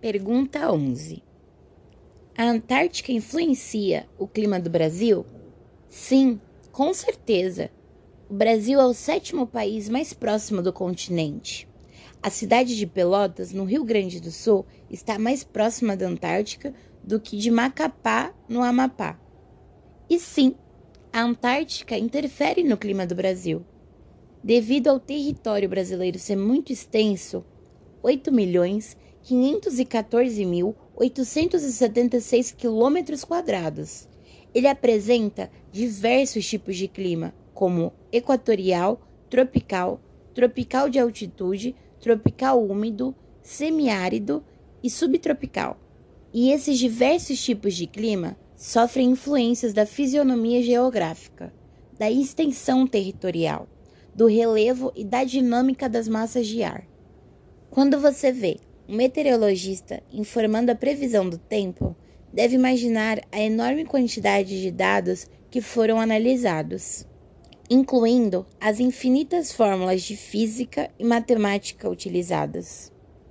Pergunta 11. A Antártica influencia o clima do Brasil? Sim, com certeza. O Brasil é o sétimo país mais próximo do continente. A cidade de Pelotas, no Rio Grande do Sul, está mais próxima da Antártica do que de Macapá, no Amapá. E sim, a Antártica interfere no clima do Brasil. Devido ao território brasileiro ser muito extenso, 8 milhões 514.876 km. Ele apresenta diversos tipos de clima, como equatorial, tropical, tropical de altitude, tropical úmido, semiárido e subtropical. E esses diversos tipos de clima sofrem influências da fisionomia geográfica, da extensão territorial, do relevo e da dinâmica das massas de ar. Quando você vê um meteorologista informando a previsão do tempo, deve imaginar a enorme quantidade de dados que foram analisados, incluindo as infinitas fórmulas de física e matemática utilizadas.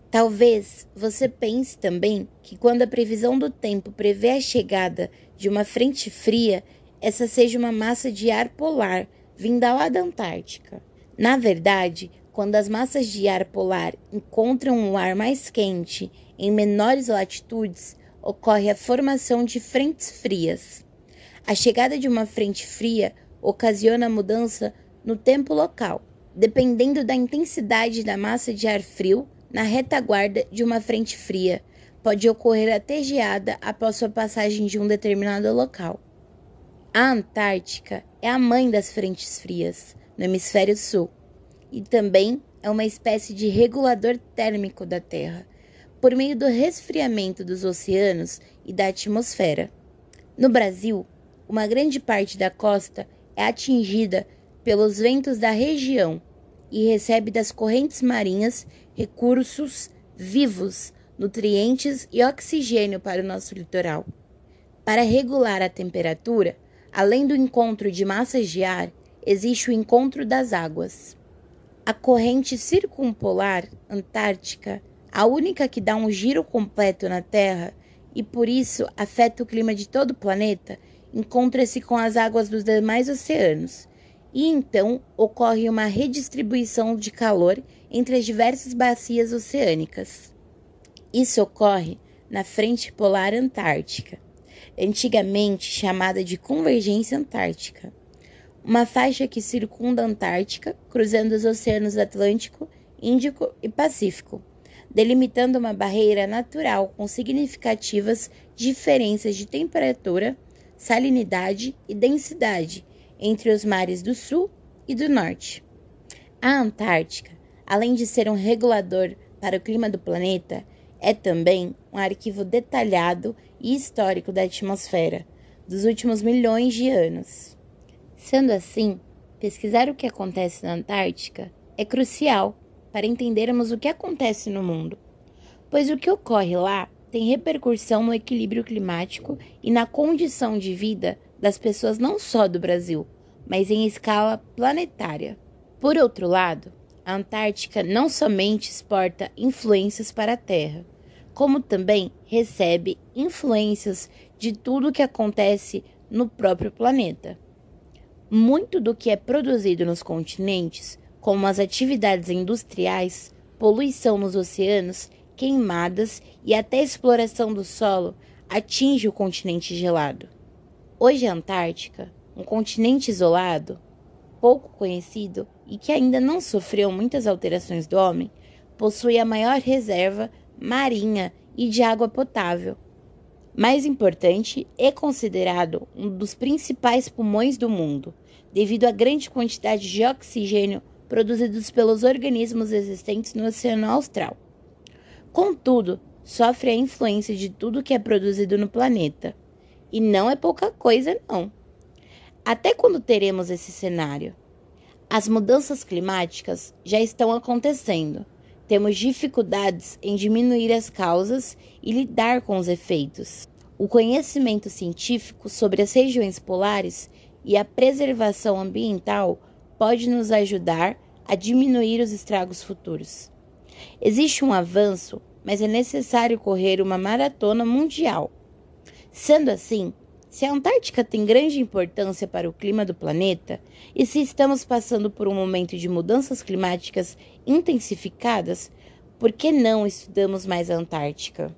Talvez você pense também que quando a previsão do tempo prevê a chegada de uma frente fria, essa seja uma massa de ar polar vinda lá da Antártica. Na verdade, quando as massas de ar polar encontram um ar mais quente em menores latitudes, ocorre a formação de frentes frias. A chegada de uma frente fria ocasiona mudança no tempo local, dependendo da intensidade da massa de ar frio na retaguarda de uma frente fria, pode ocorrer até geada após sua passagem de um determinado local. A Antártica é a mãe das frentes frias no hemisfério sul e também é uma espécie de regulador térmico da Terra, por meio do resfriamento dos oceanos e da atmosfera. No Brasil, uma grande parte da costa é atingida pelos ventos da região e recebe das correntes marinhas recursos vivos, nutrientes e oxigênio para o nosso litoral. Para regular a temperatura, além do encontro de massas de ar, existe o encontro das águas. A corrente circumpolar antártica, a única que dá um giro completo na Terra e por isso afeta o clima de todo o planeta, encontra-se com as águas dos demais oceanos, e então ocorre uma redistribuição de calor entre as diversas bacias oceânicas. Isso ocorre na frente polar antártica, antigamente chamada de Convergência Antártica, uma faixa que circunda a Antártica, cruzando os oceanos Atlântico, Índico e Pacífico, delimitando uma barreira natural com significativas diferenças de temperatura, salinidade e densidade entre os mares do Sul e do Norte. A Antártica, além de ser um regulador para o clima do planeta, é também um arquivo detalhado e histórico da atmosfera dos últimos milhões de anos. Sendo assim, pesquisar o que acontece na Antártica é crucial para entendermos o que acontece no mundo, pois o que ocorre lá tem repercussão no equilíbrio climático e na condição de vida das pessoas não só do Brasil, mas em escala planetária. Por outro lado, a Antártica não somente exporta influências para a Terra, como também recebe influências de tudo o que acontece no próprio planeta. Muito do que é produzido nos continentes, como as atividades industriais, poluição nos oceanos, queimadas e até exploração do solo, atinge o continente gelado. Hoje a Antártica, um continente isolado, pouco conhecido e que ainda não sofreu muitas alterações do homem, possui a maior reserva marinha e de água potável. Mais importante, é considerado um dos principais pulmões do mundo, devido à grande quantidade de oxigênio produzidos pelos organismos existentes no Oceano Austral. Contudo, sofre a influência de tudo que é produzido no planeta e não é pouca coisa, não. Até quando teremos esse cenário? As mudanças climáticas já estão acontecendo. Temos dificuldades em diminuir as causas e lidar com os efeitos. O conhecimento científico sobre as regiões polares e a preservação ambiental pode nos ajudar a diminuir os estragos futuros. Existe um avanço mas é necessário correr uma maratona mundial. Sendo assim, se a Antártica tem grande importância para o clima do planeta e se estamos passando por um momento de mudanças climáticas intensificadas, por que não estudamos mais a Antártica?